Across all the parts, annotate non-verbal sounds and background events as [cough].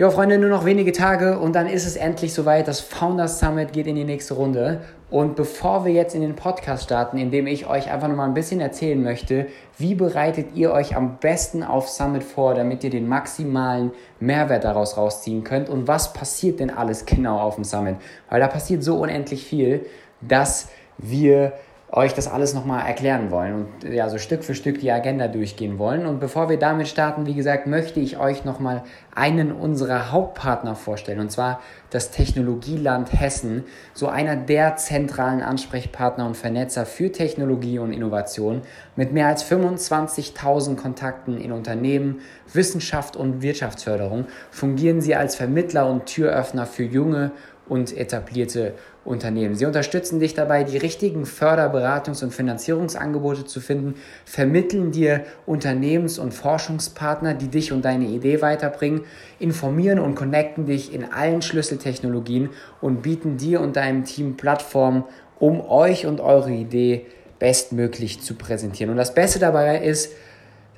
Jo, Freunde, nur noch wenige Tage und dann ist es endlich soweit. Das Founders Summit geht in die nächste Runde. Und bevor wir jetzt in den Podcast starten, in dem ich euch einfach nochmal ein bisschen erzählen möchte, wie bereitet ihr euch am besten auf Summit vor, damit ihr den maximalen Mehrwert daraus rausziehen könnt und was passiert denn alles genau auf dem Summit? Weil da passiert so unendlich viel, dass wir euch das alles nochmal erklären wollen und ja, so Stück für Stück die Agenda durchgehen wollen. Und bevor wir damit starten, wie gesagt, möchte ich euch nochmal einen unserer Hauptpartner vorstellen, und zwar das Technologieland Hessen, so einer der zentralen Ansprechpartner und Vernetzer für Technologie und Innovation mit mehr als 25.000 Kontakten in Unternehmen, Wissenschaft und Wirtschaftsförderung fungieren sie als Vermittler und Türöffner für junge und etablierte Unternehmen. Sie unterstützen dich dabei, die richtigen Förderberatungs- und Finanzierungsangebote zu finden, vermitteln dir Unternehmens- und Forschungspartner, die dich und deine Idee weiterbringen, informieren und connecten dich in allen Schlüsseltechnologien und bieten dir und deinem Team Plattformen, um euch und eure Idee bestmöglich zu präsentieren. Und das Beste dabei ist,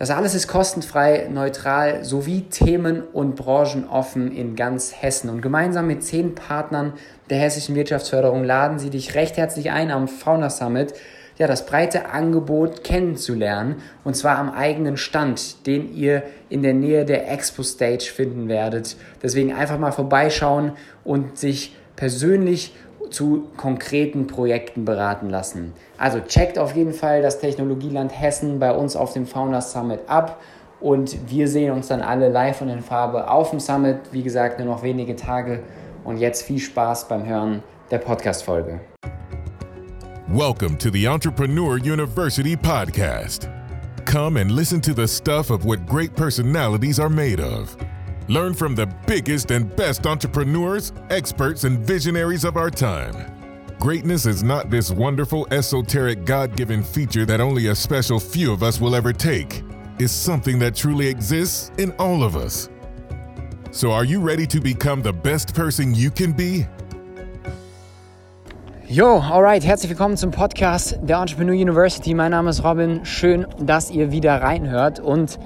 das alles ist kostenfrei, neutral sowie themen- und branchenoffen in ganz Hessen. Und gemeinsam mit zehn Partnern der hessischen Wirtschaftsförderung laden sie dich recht herzlich ein am Fauna Summit, ja, das breite Angebot kennenzulernen und zwar am eigenen Stand, den ihr in der Nähe der Expo Stage finden werdet. Deswegen einfach mal vorbeischauen und sich persönlich zu konkreten Projekten beraten lassen. Also checkt auf jeden Fall das Technologieland Hessen bei uns auf dem Founders Summit ab und wir sehen uns dann alle live und in Farbe auf dem Summit. Wie gesagt, nur noch wenige Tage und jetzt viel Spaß beim Hören der Podcast-Folge. Welcome to the Entrepreneur University podcast. Come and listen to the stuff of what great personalities are made of. Learn from the biggest and best entrepreneurs, experts, and visionaries of our time. Greatness is not this wonderful, esoteric, God given feature that only a special few of us will ever take. It's something that truly exists in all of us. So, are you ready to become the best person you can be? Jo, alright, herzlich willkommen zum Podcast der Entrepreneur University. Mein Name ist Robin. Schön, dass ihr wieder reinhört. Und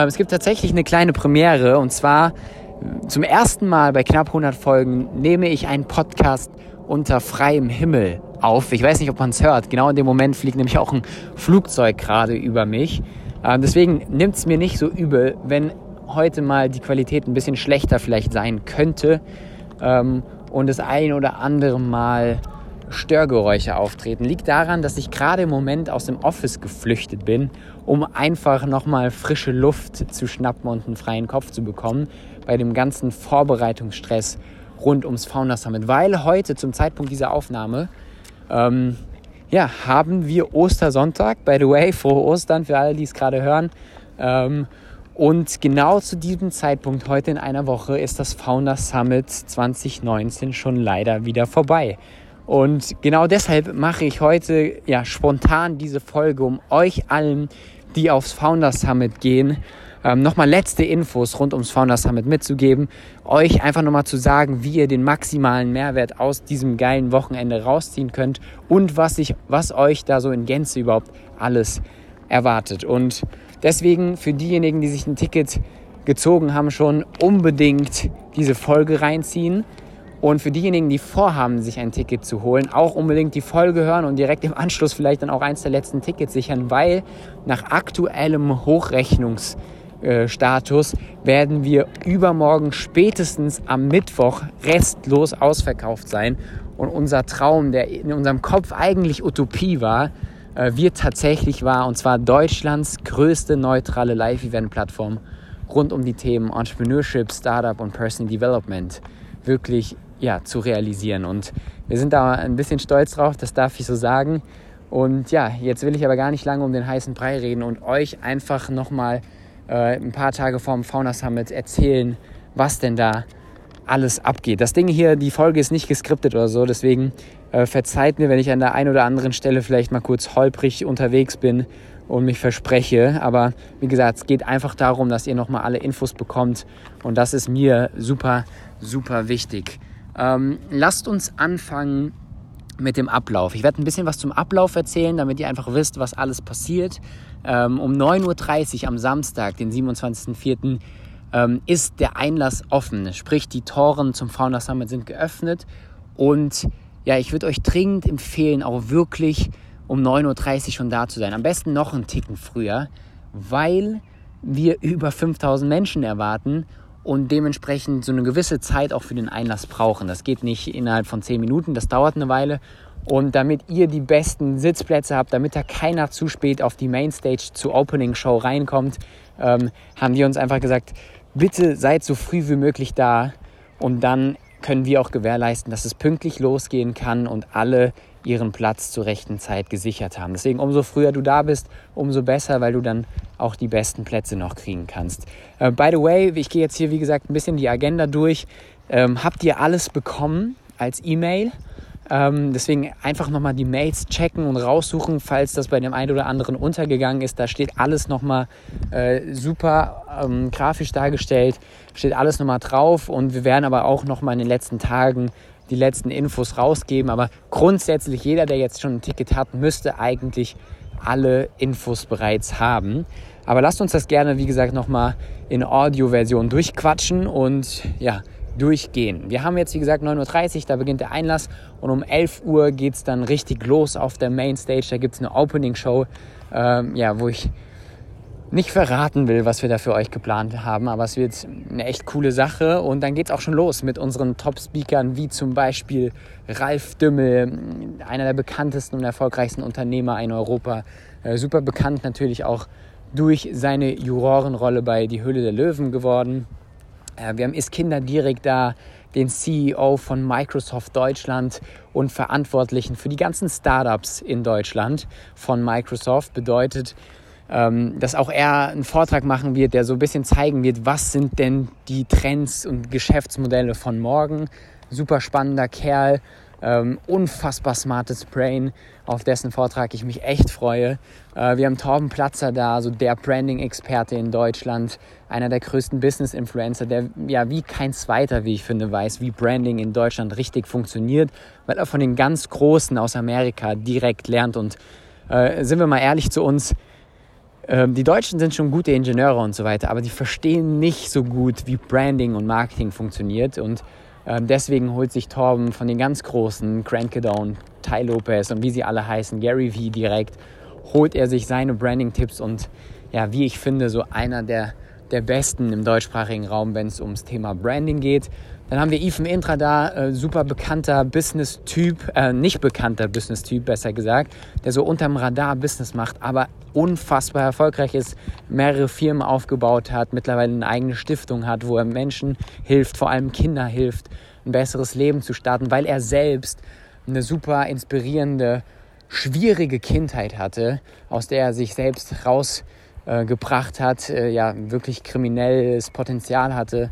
es gibt tatsächlich eine kleine Premiere. Und zwar äh, zum ersten Mal bei knapp 100 Folgen nehme ich einen Podcast unter freiem Himmel auf. Ich weiß nicht, ob man es hört. Genau in dem Moment fliegt nämlich auch ein Flugzeug gerade über mich. Äh, deswegen nimmt es mir nicht so übel, wenn heute mal die Qualität ein bisschen schlechter vielleicht sein könnte ähm, und das ein oder andere Mal Störgeräusche auftreten. Liegt daran, dass ich gerade im Moment aus dem Office geflüchtet bin, um einfach nochmal frische Luft zu schnappen und einen freien Kopf zu bekommen bei dem ganzen Vorbereitungsstress rund ums Founder Summit. Weil heute zum Zeitpunkt dieser Aufnahme ähm, ja, haben wir Ostersonntag. By the way, frohe Ostern für alle, die es gerade hören. Ähm, und genau zu diesem Zeitpunkt, heute in einer Woche, ist das Founder Summit 2019 schon leider wieder vorbei. Und genau deshalb mache ich heute ja spontan diese Folge, um euch allen, die aufs Founder Summit gehen, ähm, nochmal letzte Infos rund ums Founder Summit mitzugeben, euch einfach nochmal zu sagen, wie ihr den maximalen Mehrwert aus diesem geilen Wochenende rausziehen könnt und was, ich, was euch da so in Gänze überhaupt alles erwartet. Und deswegen für diejenigen, die sich ein Ticket gezogen haben, schon unbedingt diese Folge reinziehen. Und für diejenigen, die vorhaben, sich ein Ticket zu holen, auch unbedingt die Folge hören und direkt im Anschluss vielleicht dann auch eins der letzten Tickets sichern, weil nach aktuellem Hochrechnungsstatus werden wir übermorgen spätestens am Mittwoch restlos ausverkauft sein. Und unser Traum, der in unserem Kopf eigentlich Utopie war, äh, wird tatsächlich wahr. Und zwar Deutschlands größte neutrale Live-Event-Plattform rund um die Themen Entrepreneurship, Startup und Personal Development wirklich ja, zu realisieren. Und wir sind da ein bisschen stolz drauf, das darf ich so sagen. Und ja, jetzt will ich aber gar nicht lange um den heißen Brei reden und euch einfach nochmal äh, ein paar Tage vorm Fauna Summit erzählen, was denn da alles abgeht. Das Ding hier, die Folge ist nicht geskriptet oder so, deswegen äh, verzeiht mir, wenn ich an der einen oder anderen Stelle vielleicht mal kurz holprig unterwegs bin und mich verspreche. Aber wie gesagt, es geht einfach darum, dass ihr nochmal alle Infos bekommt und das ist mir super, super wichtig. Ähm, lasst uns anfangen mit dem Ablauf. Ich werde ein bisschen was zum Ablauf erzählen, damit ihr einfach wisst, was alles passiert. Ähm, um 9.30 Uhr am Samstag, den 27.04., ähm, ist der Einlass offen. Sprich, die Toren zum Founder Summit sind geöffnet. Und ja, ich würde euch dringend empfehlen, auch wirklich um 9.30 Uhr schon da zu sein. Am besten noch einen Ticken früher, weil wir [laughs] über 5000 Menschen erwarten und dementsprechend so eine gewisse Zeit auch für den Einlass brauchen. Das geht nicht innerhalb von 10 Minuten, das dauert eine Weile. Und damit ihr die besten Sitzplätze habt, damit da keiner zu spät auf die Mainstage zur Opening Show reinkommt, ähm, haben wir uns einfach gesagt, bitte seid so früh wie möglich da und dann können wir auch gewährleisten, dass es pünktlich losgehen kann und alle ihren Platz zur rechten Zeit gesichert haben. Deswegen umso früher du da bist, umso besser, weil du dann auch die besten Plätze noch kriegen kannst. Äh, by the way, ich gehe jetzt hier wie gesagt ein bisschen die Agenda durch. Ähm, habt ihr alles bekommen als E-Mail? Ähm, deswegen einfach nochmal die Mails checken und raussuchen, falls das bei dem einen oder anderen untergegangen ist. Da steht alles nochmal äh, super ähm, grafisch dargestellt, steht alles nochmal drauf und wir werden aber auch nochmal in den letzten Tagen die letzten Infos rausgeben. Aber grundsätzlich jeder, der jetzt schon ein Ticket hat, müsste eigentlich alle Infos bereits haben. Aber lasst uns das gerne, wie gesagt, nochmal in Audio-Version durchquatschen und ja, durchgehen. Wir haben jetzt, wie gesagt, 9.30 Uhr, da beginnt der Einlass und um 11 Uhr geht es dann richtig los auf der Mainstage. Da gibt es eine Opening-Show, ähm, ja, wo ich nicht verraten will, was wir da für euch geplant haben, aber es wird eine echt coole Sache und dann geht es auch schon los mit unseren Top-Speakern, wie zum Beispiel Ralf Dümmel, einer der bekanntesten und erfolgreichsten Unternehmer in Europa, äh, super bekannt natürlich auch durch seine Jurorenrolle bei Die Höhle der Löwen geworden. Äh, wir haben Iskinder direkt da, den CEO von Microsoft Deutschland und Verantwortlichen für die ganzen Startups in Deutschland von Microsoft. Bedeutet, dass auch er einen Vortrag machen wird, der so ein bisschen zeigen wird, was sind denn die Trends und Geschäftsmodelle von morgen. Super spannender Kerl, ähm, unfassbar smartes Brain, auf dessen Vortrag ich mich echt freue. Äh, wir haben Torben Platzer da, so der Branding-Experte in Deutschland, einer der größten Business-Influencer, der ja wie kein zweiter, wie ich finde, weiß, wie Branding in Deutschland richtig funktioniert, weil er von den ganz Großen aus Amerika direkt lernt. Und äh, sind wir mal ehrlich zu uns, äh, die Deutschen sind schon gute Ingenieure und so weiter, aber die verstehen nicht so gut, wie Branding und Marketing funktioniert. Und ähm, deswegen holt sich Torben von den ganz Großen, Grant Cadone, Ty Lopez und wie sie alle heißen, Gary Vee direkt, holt er sich seine Branding-Tipps und ja, wie ich finde, so einer der, der besten im deutschsprachigen Raum, wenn es ums Thema Branding geht. Dann haben wir Ethan Intra da, äh, super bekannter Business-Typ, äh, nicht bekannter Business-Typ, besser gesagt, der so unterm Radar Business macht, aber unfassbar erfolgreich ist, mehrere Firmen aufgebaut hat, mittlerweile eine eigene Stiftung hat, wo er Menschen hilft, vor allem Kinder hilft, ein besseres Leben zu starten, weil er selbst eine super inspirierende, schwierige Kindheit hatte, aus der er sich selbst rausgebracht äh, hat, ja, wirklich kriminelles Potenzial hatte,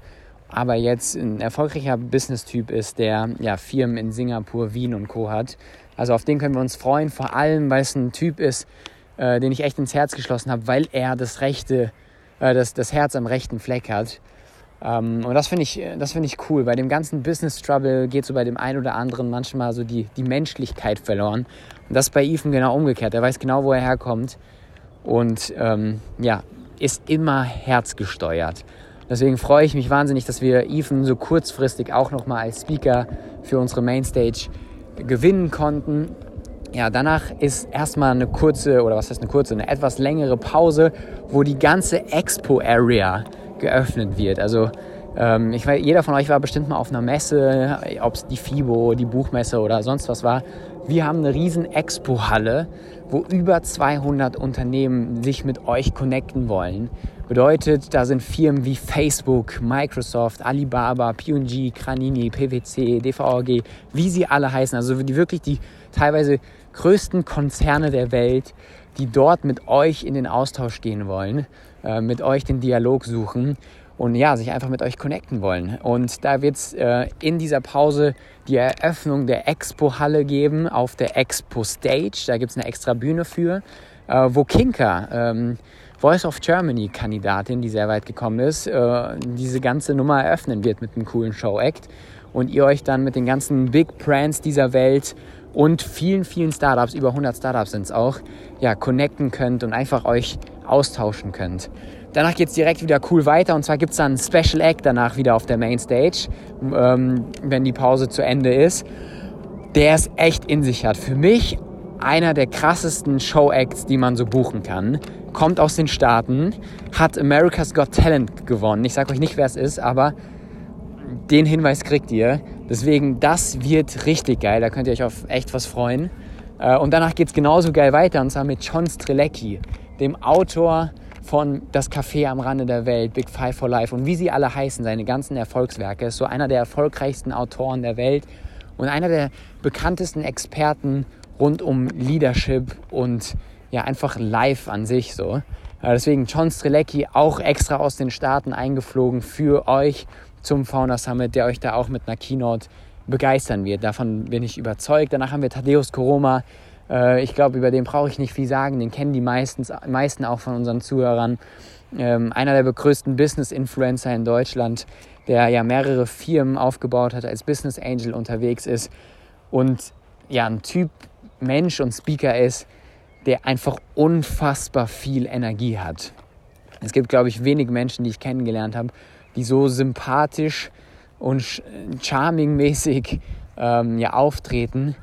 aber jetzt ein erfolgreicher Business-Typ ist, der ja Firmen in Singapur, Wien und Co. hat. Also auf den können wir uns freuen, vor allem weil es ein Typ ist, äh, den ich echt ins Herz geschlossen habe, weil er das rechte, äh, das, das Herz am rechten Fleck hat. Ähm, und das finde ich, das ich cool. Bei dem ganzen Business Trouble geht so bei dem einen oder anderen manchmal so die, die Menschlichkeit verloren. Und das ist bei Ethan genau umgekehrt. Er weiß genau, wo er herkommt und ähm, ja, ist immer herzgesteuert. Deswegen freue ich mich wahnsinnig, dass wir Ethan so kurzfristig auch nochmal als Speaker für unsere Mainstage gewinnen konnten ja, danach ist erstmal eine kurze, oder was heißt eine kurze, eine etwas längere Pause, wo die ganze Expo-Area geöffnet wird. Also ähm, ich weiß, jeder von euch war bestimmt mal auf einer Messe, ob es die FIBO, die Buchmesse oder sonst was war. Wir haben eine riesen Expo-Halle, wo über 200 Unternehmen sich mit euch connecten wollen. Bedeutet, da sind Firmen wie Facebook, Microsoft, Alibaba, P&G, Granini, PwC, DVG, wie sie alle heißen. Also die wirklich die teilweise größten Konzerne der Welt, die dort mit euch in den Austausch gehen wollen, äh, mit euch den Dialog suchen und ja, sich einfach mit euch connecten wollen. Und da wird es äh, in dieser Pause die Eröffnung der Expo-Halle geben auf der Expo-Stage. Da gibt es eine extra Bühne für, äh, wo Kinka, ähm, Voice of Germany-Kandidatin, die sehr weit gekommen ist, äh, diese ganze Nummer eröffnen wird mit einem coolen Show-Act. Und ihr euch dann mit den ganzen Big Brands dieser Welt und vielen, vielen Startups, über 100 Startups sind es auch, ja, connecten könnt und einfach euch austauschen könnt. danach geht es direkt wieder cool weiter und zwar gibt es dann ein Special Act danach wieder auf der Mainstage, ähm, wenn die Pause zu Ende ist. Der es echt in sich hat. Für mich einer der krassesten Show-Acts, die man so buchen kann. Kommt aus den Staaten, hat America's Got Talent gewonnen. Ich sage euch nicht, wer es ist, aber den Hinweis kriegt ihr. Deswegen, das wird richtig geil. Da könnt ihr euch auf echt was freuen. Äh, und danach geht es genauso geil weiter, und zwar mit John Strelecki, dem Autor von Das Café am Rande der Welt, Big Five for Life und wie sie alle heißen, seine ganzen Erfolgswerke. Ist so einer der erfolgreichsten Autoren der Welt und einer der bekanntesten Experten rund um Leadership und ja, einfach live an sich so. Äh, deswegen John Strelecki auch extra aus den Staaten eingeflogen für euch zum Fauna Summit, der euch da auch mit einer Keynote begeistern wird. Davon bin ich überzeugt. Danach haben wir Thaddeus Koroma. Äh, ich glaube, über den brauche ich nicht viel sagen. Den kennen die meistens, meisten auch von unseren Zuhörern. Ähm, einer der größten Business-Influencer in Deutschland, der ja mehrere Firmen aufgebaut hat, als Business Angel unterwegs ist und ja, ein Typ Mensch und Speaker ist, der einfach unfassbar viel Energie hat. Es gibt, glaube ich, wenig Menschen, die ich kennengelernt habe, die so sympathisch und charming-mäßig ähm, ja, auftreten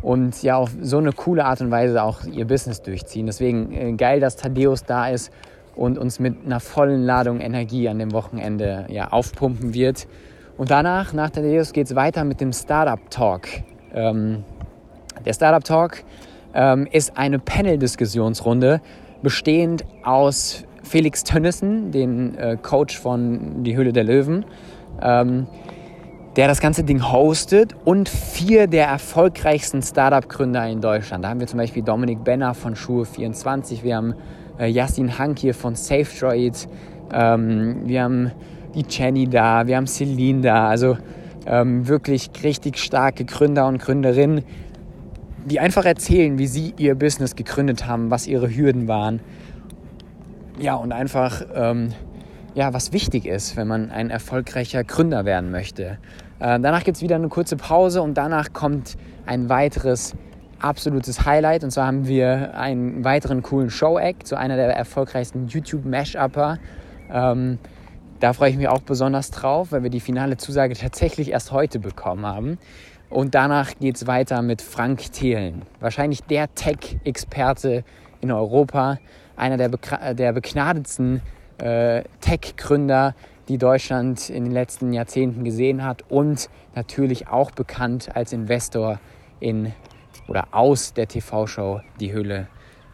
und ja auf so eine coole Art und Weise auch ihr Business durchziehen. Deswegen äh, geil, dass Thaddeus da ist und uns mit einer vollen Ladung Energie an dem Wochenende ja, aufpumpen wird. Und danach, nach Thaddeus, geht es weiter mit dem Startup Talk. Ähm, der Startup Talk ähm, ist eine Panel-Diskussionsrunde bestehend aus Felix Tönnissen, den äh, Coach von Die Höhle der Löwen, ähm, der das ganze Ding hostet und vier der erfolgreichsten Startup-Gründer in Deutschland. Da haben wir zum Beispiel Dominik Benner von Schuhe24, wir haben äh, Yassin Hank hier von SafeDroid, ähm, wir haben die Jenny da, wir haben Celine da, also ähm, wirklich richtig starke Gründer und Gründerinnen, die einfach erzählen, wie sie ihr Business gegründet haben, was ihre Hürden waren. Ja, und einfach, ähm, ja, was wichtig ist, wenn man ein erfolgreicher Gründer werden möchte. Äh, danach gibt es wieder eine kurze Pause und danach kommt ein weiteres absolutes Highlight. Und zwar haben wir einen weiteren coolen Show-Act, so einer der erfolgreichsten YouTube-Mash-Upper. Ähm, da freue ich mich auch besonders drauf, weil wir die finale Zusage tatsächlich erst heute bekommen haben. Und danach geht es weiter mit Frank Thelen, wahrscheinlich der Tech-Experte in Europa, einer der, der begnadetsten äh, Tech-Gründer, die Deutschland in den letzten Jahrzehnten gesehen hat und natürlich auch bekannt als Investor in oder aus der TV-Show Die Höhle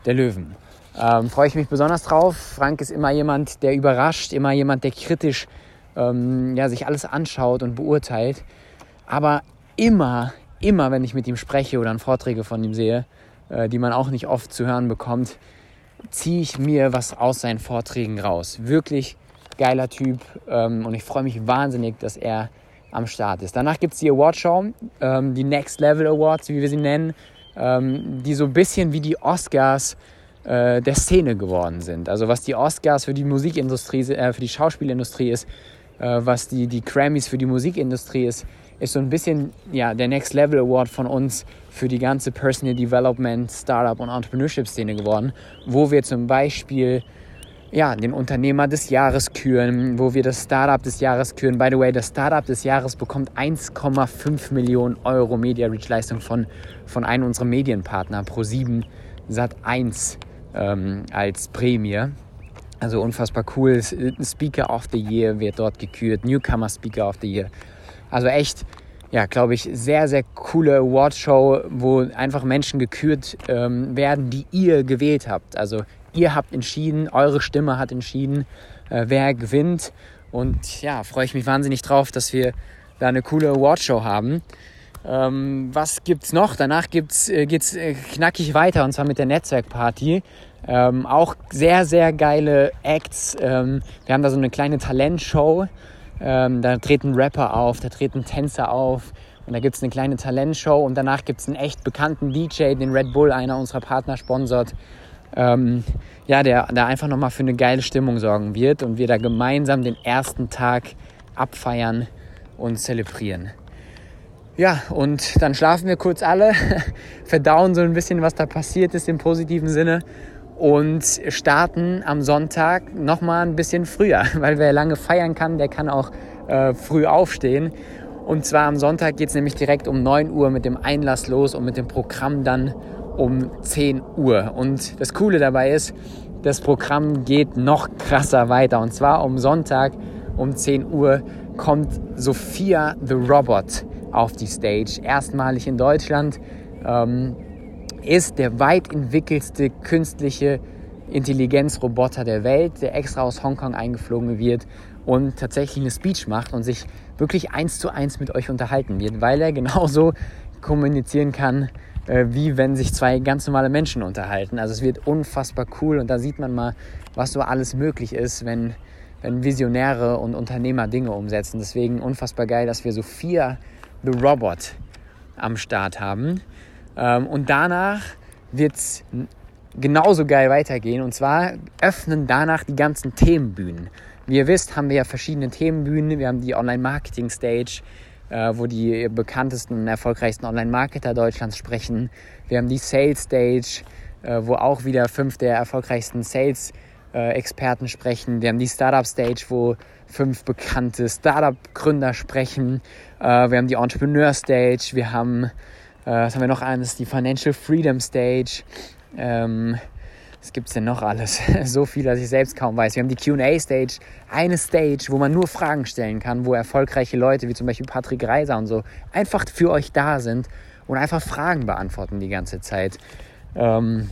der Löwen. Ähm, freue ich mich besonders drauf. Frank ist immer jemand, der überrascht, immer jemand, der kritisch ähm, ja, sich alles anschaut und beurteilt. Aber immer, immer, wenn ich mit ihm spreche oder Vorträge von ihm sehe, äh, die man auch nicht oft zu hören bekommt, ziehe ich mir was aus seinen Vorträgen raus. Wirklich geiler Typ ähm, und ich freue mich wahnsinnig, dass er am Start ist. Danach gibt es die Awardshow, ähm, die Next Level Awards, wie wir sie nennen, ähm, die so ein bisschen wie die Oscars äh, der Szene geworden sind. Also was die Oscars für die Musikindustrie, äh, für die Schauspielindustrie ist, äh, was die, die Grammys für die Musikindustrie ist, ist so ein bisschen ja, der Next Level Award von uns für die ganze Personal Development, Startup und Entrepreneurship-Szene geworden, wo wir zum Beispiel ja, den Unternehmer des Jahres küren, wo wir das Startup des Jahres küren. By the way, das Startup des Jahres bekommt 1,5 Millionen Euro Media Reach Leistung von, von einem unserer Medienpartner, Pro7 Sat1 ähm, als Prämie. Also unfassbar cool. Speaker of the Year wird dort gekürt, Newcomer Speaker of the Year. Also echt, ja, glaube ich, sehr, sehr coole Awardshow, wo einfach Menschen gekürt ähm, werden, die ihr gewählt habt. Also ihr habt entschieden, eure Stimme hat entschieden, äh, wer gewinnt. Und ja, freue ich mich wahnsinnig drauf, dass wir da eine coole Awardshow haben. Ähm, was gibt's noch? Danach gibt's, äh, geht's äh, knackig weiter und zwar mit der Netzwerkparty. Ähm, auch sehr, sehr geile Acts. Ähm, wir haben da so eine kleine Talentshow. Ähm, da treten Rapper auf, da treten Tänzer auf und da gibt es eine kleine Talentshow und danach gibt es einen echt bekannten DJ, den Red Bull, einer unserer Partner, sponsort. Ähm, ja, der da einfach nochmal für eine geile Stimmung sorgen wird und wir da gemeinsam den ersten Tag abfeiern und zelebrieren. Ja, und dann schlafen wir kurz alle, [laughs] verdauen so ein bisschen, was da passiert ist im positiven Sinne und starten am Sonntag nochmal ein bisschen früher, [laughs] weil wer lange feiern kann, der kann auch äh, früh aufstehen. Und zwar am Sonntag geht es nämlich direkt um 9 Uhr mit dem Einlass los und mit dem Programm dann um 10 Uhr. Und das Coole dabei ist, das Programm geht noch krasser weiter. Und zwar um Sonntag um 10 Uhr kommt Sophia the Robot auf die Stage. Erstmalig in Deutschland. Ähm, ist der weit entwickelste künstliche Intelligenzroboter der Welt, der extra aus Hongkong eingeflogen wird und tatsächlich eine Speech macht und sich wirklich eins zu eins mit euch unterhalten wird, weil er [laughs] genauso kommunizieren kann, äh, wie wenn sich zwei ganz normale Menschen unterhalten. Also es wird unfassbar cool und da sieht man mal, was so alles möglich ist, wenn, wenn Visionäre und Unternehmer Dinge umsetzen. Deswegen unfassbar geil, dass wir Sophia the Robot am Start haben. Ähm, und danach wird es genauso geil weitergehen. Und zwar öffnen danach die ganzen Themenbühnen. Wie ihr wisst, haben wir ja verschiedene Themenbühnen. Wir haben die Online-Marketing-Stage, äh, wo die bekanntesten und erfolgreichsten Online-Marketer Deutschlands sprechen. Wir haben die Sales-Stage, äh, wo auch wieder fünf der erfolgreichsten Sales-Experten sprechen. Wir haben die Startup-Stage, wo fünf bekannte Startup-Gründer sprechen. Äh, wir haben die Entrepreneur-Stage. Wir haben äh, was haben wir noch eines? Die Financial Freedom Stage. Ähm, was gibt es denn noch alles? [laughs] so viel, dass ich selbst kaum weiß. Wir haben die QA Stage, eine Stage, wo man nur Fragen stellen kann, wo erfolgreiche Leute wie zum Beispiel Patrick Reiser und so einfach für euch da sind und einfach Fragen beantworten die ganze Zeit. Ähm,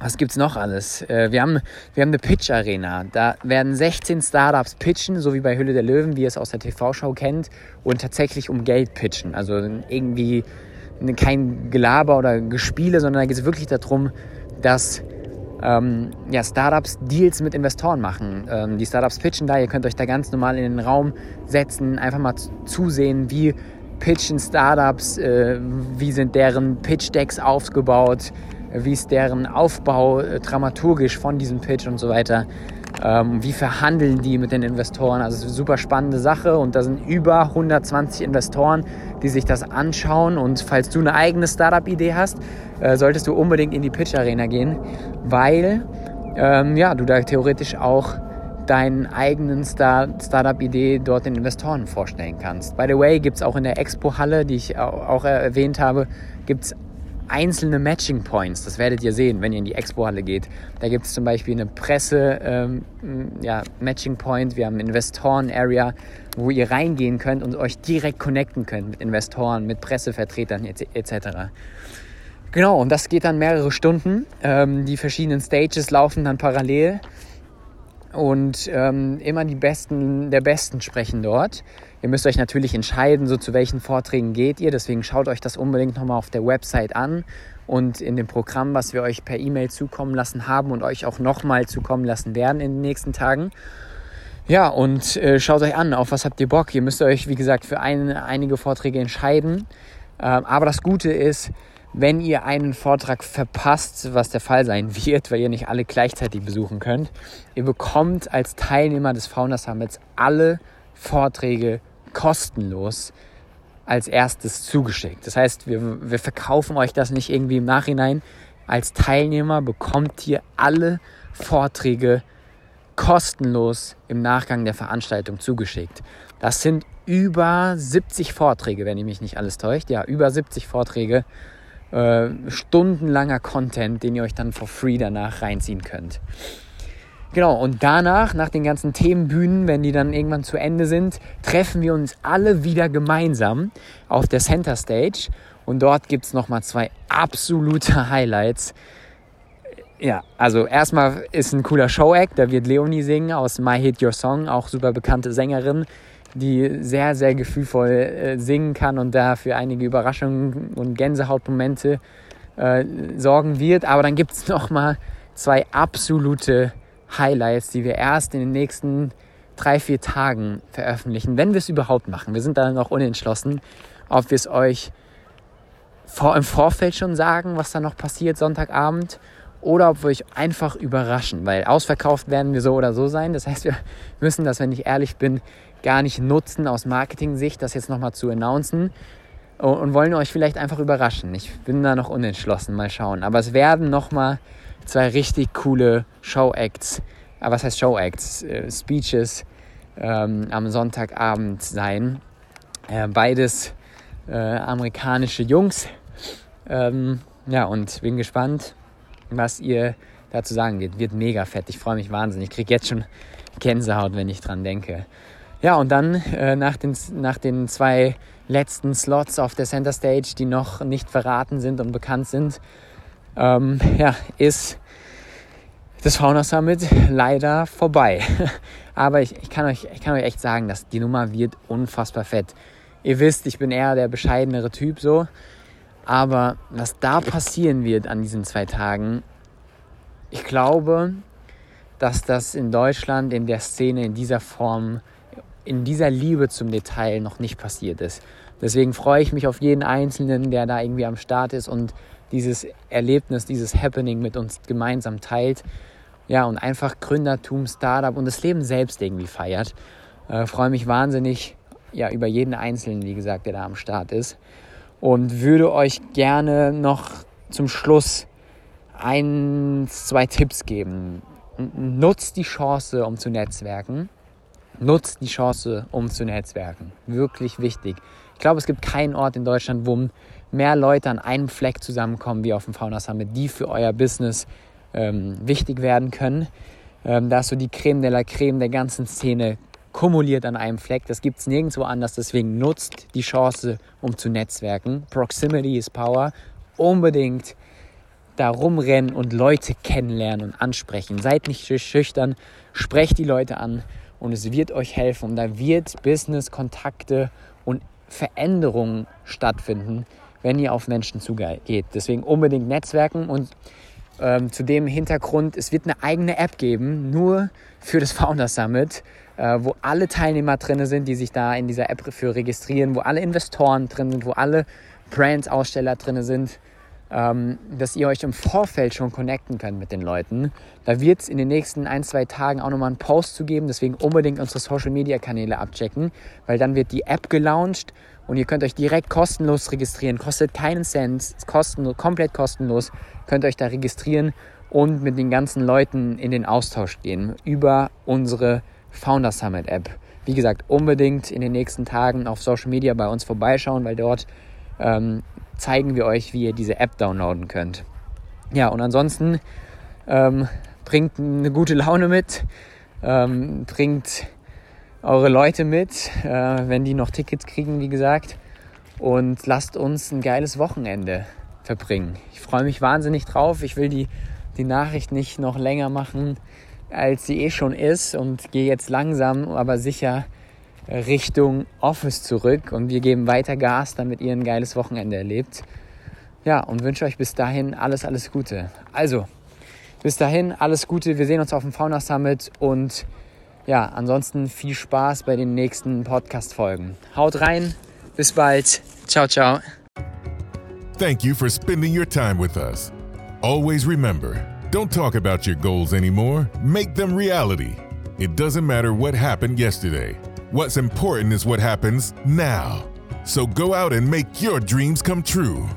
was gibt es noch alles? Äh, wir, haben, wir haben eine Pitch-Arena. Da werden 16 Startups pitchen, so wie bei Hülle der Löwen, wie ihr es aus der TV-Show kennt, und tatsächlich um Geld pitchen. Also irgendwie kein Gelaber oder Gespiele, sondern da geht es wirklich darum, dass ähm, ja, Startups Deals mit Investoren machen. Ähm, die Startups pitchen da, ihr könnt euch da ganz normal in den Raum setzen, einfach mal zusehen, wie pitchen Startups, äh, wie sind deren Pitch-Decks aufgebaut, wie ist deren Aufbau äh, dramaturgisch von diesem Pitch und so weiter. Ähm, wie verhandeln die mit den Investoren? Also ist eine super spannende Sache und da sind über 120 Investoren, die sich das anschauen. Und falls du eine eigene Startup-Idee hast, äh, solltest du unbedingt in die Pitch-Arena gehen, weil ähm, ja, du da theoretisch auch deinen eigenen Star Startup-Idee dort den Investoren vorstellen kannst. By the way, gibt es auch in der Expo-Halle, die ich auch erwähnt habe, gibt es einzelne Matching Points. Das werdet ihr sehen, wenn ihr in die Expo-Halle geht. Da gibt es zum Beispiel eine Presse, ähm, ja, Point. Wir haben Investoren-Area, wo ihr reingehen könnt und euch direkt connecten könnt mit Investoren, mit Pressevertretern etc. Genau, und das geht dann mehrere Stunden. Ähm, die verschiedenen Stages laufen dann parallel und ähm, immer die Besten der Besten sprechen dort. Ihr müsst euch natürlich entscheiden, so zu welchen Vorträgen geht ihr. Deswegen schaut euch das unbedingt nochmal auf der Website an und in dem Programm, was wir euch per E-Mail zukommen lassen haben und euch auch nochmal zukommen lassen werden in den nächsten Tagen. Ja, und äh, schaut euch an, auf was habt ihr Bock. Ihr müsst euch, wie gesagt, für ein, einige Vorträge entscheiden. Ähm, aber das Gute ist, wenn ihr einen Vortrag verpasst, was der Fall sein wird, weil ihr nicht alle gleichzeitig besuchen könnt, ihr bekommt als Teilnehmer des Founder Summits alle Vorträge kostenlos als erstes zugeschickt. Das heißt, wir, wir verkaufen euch das nicht irgendwie im Nachhinein. Als Teilnehmer bekommt ihr alle Vorträge kostenlos im Nachgang der Veranstaltung zugeschickt. Das sind über 70 Vorträge, wenn ihr mich nicht alles täuscht. Ja, über 70 Vorträge äh, stundenlanger Content, den ihr euch dann for free danach reinziehen könnt. Genau, und danach, nach den ganzen Themenbühnen, wenn die dann irgendwann zu Ende sind, treffen wir uns alle wieder gemeinsam auf der Center Stage. Und dort gibt es nochmal zwei absolute [laughs] Highlights. Ja, also erstmal ist ein cooler Show-Act, da wird Leonie singen aus My Hit Your Song, auch super bekannte Sängerin die sehr, sehr gefühlvoll äh, singen kann und da für einige Überraschungen und Gänsehautmomente äh, sorgen wird. Aber dann gibt es [laughs] nochmal zwei absolute Highlights, die wir erst in den nächsten drei, vier Tagen veröffentlichen, wenn wir es überhaupt machen. Wir sind da noch unentschlossen, ob wir es euch vor, im Vorfeld schon sagen, was da noch passiert Sonntagabend oder ob wir euch einfach überraschen, weil ausverkauft werden wir so oder so sein. Das heißt, wir [laughs] müssen das, wenn ich ehrlich bin, gar nicht nutzen aus Marketing-Sicht, das jetzt nochmal zu announcen und wollen euch vielleicht einfach überraschen. Ich bin da noch unentschlossen, mal schauen. Aber es werden nochmal zwei richtig coole Show-Acts, äh, was heißt Show-Acts? Äh, Speeches ähm, am Sonntagabend sein. Äh, beides äh, amerikanische Jungs. Ähm, ja, und bin gespannt, was ihr dazu sagen wird. Wird mega fett. Ich freue mich wahnsinnig. Ich kriege jetzt schon Gänsehaut, wenn ich dran denke. Ja, und dann äh, nach, den, nach den zwei letzten Slots auf der Center Stage, die noch nicht verraten sind und bekannt sind, ähm, ja, ist das Fauna Summit leider vorbei. [laughs] Aber ich, ich, kann euch, ich kann euch echt sagen, dass die Nummer wird unfassbar fett. Ihr wisst, ich bin eher der bescheidenere Typ so. Aber was da passieren wird an diesen zwei Tagen, ich glaube, dass das in Deutschland in der Szene in dieser Form, in dieser Liebe zum Detail noch nicht passiert ist. Deswegen freue ich mich auf jeden Einzelnen, der da irgendwie am Start ist und dieses Erlebnis, dieses Happening mit uns gemeinsam teilt. Ja, und einfach Gründertum, Startup und das Leben selbst irgendwie feiert. Äh, freue mich wahnsinnig ja, über jeden Einzelnen, wie gesagt, der da am Start ist. Und würde euch gerne noch zum Schluss ein, zwei Tipps geben. Nutzt die Chance, um zu netzwerken. Nutzt die Chance, um zu netzwerken. Wirklich wichtig. Ich glaube, es gibt keinen Ort in Deutschland, wo mehr Leute an einem Fleck zusammenkommen wie auf dem Fauna Summit, die für euer Business ähm, wichtig werden können. Ähm, da ist so die Creme de la Creme der ganzen Szene kumuliert an einem Fleck. Das gibt es nirgendwo anders. Deswegen nutzt die Chance, um zu netzwerken. Proximity is Power. Unbedingt da rumrennen und Leute kennenlernen und ansprechen. Seid nicht schüchtern, sprecht die Leute an und es wird euch helfen. Und da wird Business, Kontakte und Veränderungen stattfinden, wenn ihr auf Menschen zugeht. Deswegen unbedingt Netzwerken und ähm, zu dem Hintergrund, es wird eine eigene App geben, nur für das Founder Summit, äh, wo alle Teilnehmer drin sind, die sich da in dieser App für registrieren, wo alle Investoren drin sind, wo alle Brands-Aussteller drin sind, ähm, dass ihr euch im Vorfeld schon connecten könnt mit den Leuten. Da wird es in den nächsten ein, zwei Tagen auch nochmal einen Post zu geben, deswegen unbedingt unsere Social-Media-Kanäle abchecken, weil dann wird die App gelauncht und ihr könnt euch direkt kostenlos registrieren. Kostet keinen Cent, kostenlos, komplett kostenlos. Könnt euch da registrieren und mit den ganzen Leuten in den Austausch gehen über unsere Founder Summit App. Wie gesagt, unbedingt in den nächsten Tagen auf Social Media bei uns vorbeischauen, weil dort ähm, zeigen wir euch, wie ihr diese App downloaden könnt. Ja, und ansonsten ähm, bringt eine gute Laune mit, ähm, bringt eure Leute mit, äh, wenn die noch Tickets kriegen, wie gesagt. Und lasst uns ein geiles Wochenende verbringen. Ich freue mich wahnsinnig drauf. Ich will die, die Nachricht nicht noch länger machen, als sie eh schon ist und gehe jetzt langsam, aber sicher Richtung Office zurück und wir geben weiter Gas, damit ihr ein geiles Wochenende erlebt. Ja, und wünsche euch bis dahin alles, alles Gute. Also, bis dahin alles Gute. Wir sehen uns auf dem Fauna Summit und ja, ansonsten viel Spaß bei den nächsten Podcast-Folgen. Haut rein, bis bald. Ciao, ciao. Thank you for spending your time with us. Always remember don't talk about your goals anymore, make them reality. It doesn't matter what happened yesterday. What's important is what happens now. So go out and make your dreams come true.